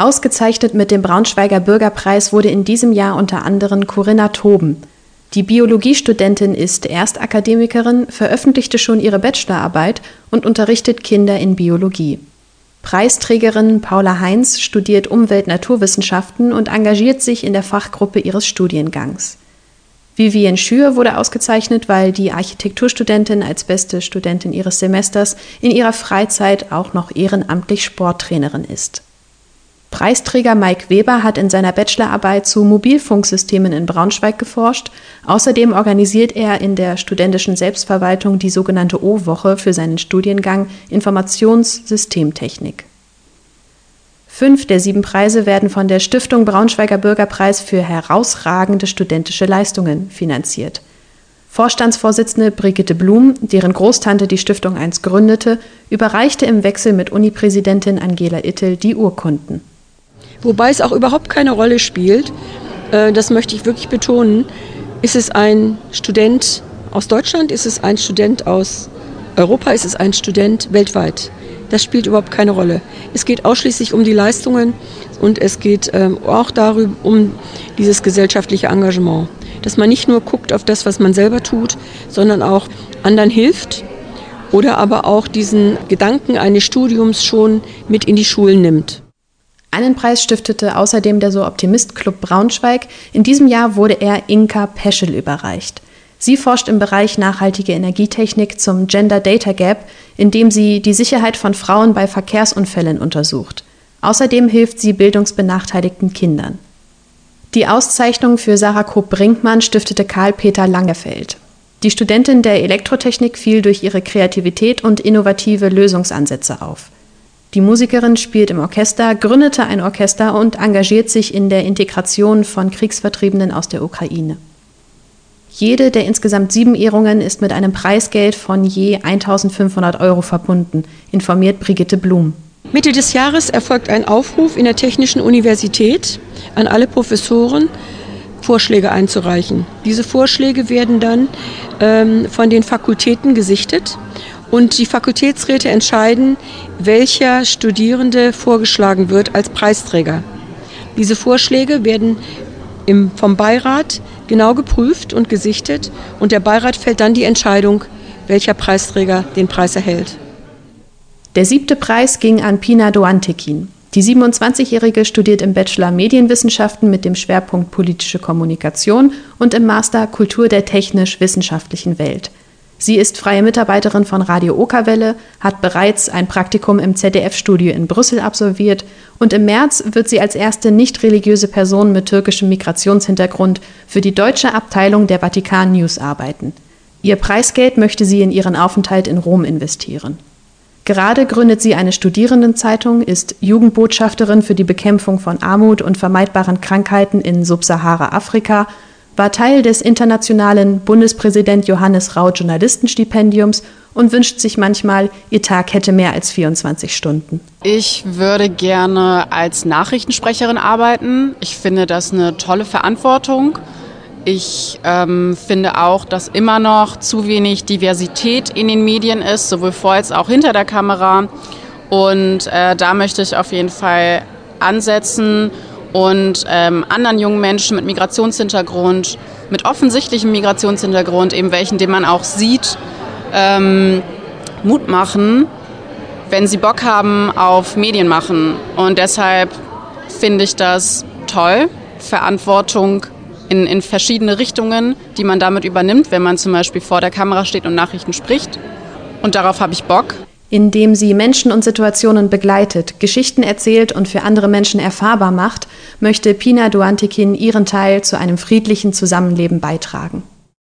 Ausgezeichnet mit dem Braunschweiger Bürgerpreis wurde in diesem Jahr unter anderem Corinna Toben. Die Biologiestudentin ist Erstakademikerin, veröffentlichte schon ihre Bachelorarbeit und unterrichtet Kinder in Biologie. Preisträgerin Paula Heinz studiert Umwelt-Naturwissenschaften und engagiert sich in der Fachgruppe ihres Studiengangs. Vivian Schür wurde ausgezeichnet, weil die Architekturstudentin als beste Studentin ihres Semesters in ihrer Freizeit auch noch ehrenamtlich Sporttrainerin ist. Preisträger Mike Weber hat in seiner Bachelorarbeit zu Mobilfunksystemen in Braunschweig geforscht. Außerdem organisiert er in der studentischen Selbstverwaltung die sogenannte O-Woche für seinen Studiengang Informationssystemtechnik. Fünf der sieben Preise werden von der Stiftung Braunschweiger Bürgerpreis für herausragende studentische Leistungen finanziert. Vorstandsvorsitzende Brigitte Blum, deren Großtante die Stiftung einst gründete, überreichte im Wechsel mit Unipräsidentin Angela Ittel die Urkunden. Wobei es auch überhaupt keine Rolle spielt, äh, das möchte ich wirklich betonen, ist es ein Student aus Deutschland, ist es ein Student aus Europa, ist es ein Student weltweit. Das spielt überhaupt keine Rolle. Es geht ausschließlich um die Leistungen und es geht ähm, auch darüber um dieses gesellschaftliche Engagement. Dass man nicht nur guckt auf das, was man selber tut, sondern auch anderen hilft oder aber auch diesen Gedanken eines Studiums schon mit in die Schulen nimmt. Einen Preis stiftete außerdem der So Optimist Club Braunschweig. In diesem Jahr wurde er Inka Peschel überreicht. Sie forscht im Bereich nachhaltige Energietechnik zum Gender Data Gap, indem sie die Sicherheit von Frauen bei Verkehrsunfällen untersucht. Außerdem hilft sie bildungsbenachteiligten Kindern. Die Auszeichnung für Sarah Koop-Brinkmann stiftete Karl-Peter Langefeld. Die Studentin der Elektrotechnik fiel durch ihre Kreativität und innovative Lösungsansätze auf. Die Musikerin spielt im Orchester, gründete ein Orchester und engagiert sich in der Integration von Kriegsvertriebenen aus der Ukraine. Jede der insgesamt sieben Ehrungen ist mit einem Preisgeld von je 1500 Euro verbunden, informiert Brigitte Blum. Mitte des Jahres erfolgt ein Aufruf in der Technischen Universität an alle Professoren, Vorschläge einzureichen. Diese Vorschläge werden dann ähm, von den Fakultäten gesichtet und die Fakultätsräte entscheiden, welcher Studierende vorgeschlagen wird als Preisträger. Diese Vorschläge werden im, vom Beirat genau geprüft und gesichtet und der Beirat fällt dann die Entscheidung, welcher Preisträger den Preis erhält. Der siebte Preis ging an Pina Doantekin. Die 27-Jährige studiert im Bachelor Medienwissenschaften mit dem Schwerpunkt politische Kommunikation und im Master Kultur der technisch-wissenschaftlichen Welt. Sie ist freie Mitarbeiterin von Radio Okerwelle, hat bereits ein Praktikum im ZDF-Studio in Brüssel absolviert und im März wird sie als erste nicht religiöse Person mit türkischem Migrationshintergrund für die deutsche Abteilung der Vatikan News arbeiten. Ihr Preisgeld möchte sie in ihren Aufenthalt in Rom investieren. Gerade gründet sie eine Studierendenzeitung, ist Jugendbotschafterin für die Bekämpfung von Armut und vermeidbaren Krankheiten in Subsahara-Afrika war Teil des internationalen Bundespräsident Johannes Rau Journalistenstipendiums und wünscht sich manchmal, ihr Tag hätte mehr als 24 Stunden. Ich würde gerne als Nachrichtensprecherin arbeiten. Ich finde das eine tolle Verantwortung. Ich ähm, finde auch, dass immer noch zu wenig Diversität in den Medien ist, sowohl vor als auch hinter der Kamera. Und äh, da möchte ich auf jeden Fall ansetzen und ähm, anderen jungen Menschen mit Migrationshintergrund, mit offensichtlichem Migrationshintergrund, eben welchen, den man auch sieht, ähm, Mut machen, wenn sie Bock haben auf Medien machen. Und deshalb finde ich das toll, Verantwortung in, in verschiedene Richtungen, die man damit übernimmt, wenn man zum Beispiel vor der Kamera steht und Nachrichten spricht. Und darauf habe ich Bock indem sie Menschen und Situationen begleitet, Geschichten erzählt und für andere Menschen erfahrbar macht, möchte Pina Duantikin ihren Teil zu einem friedlichen Zusammenleben beitragen.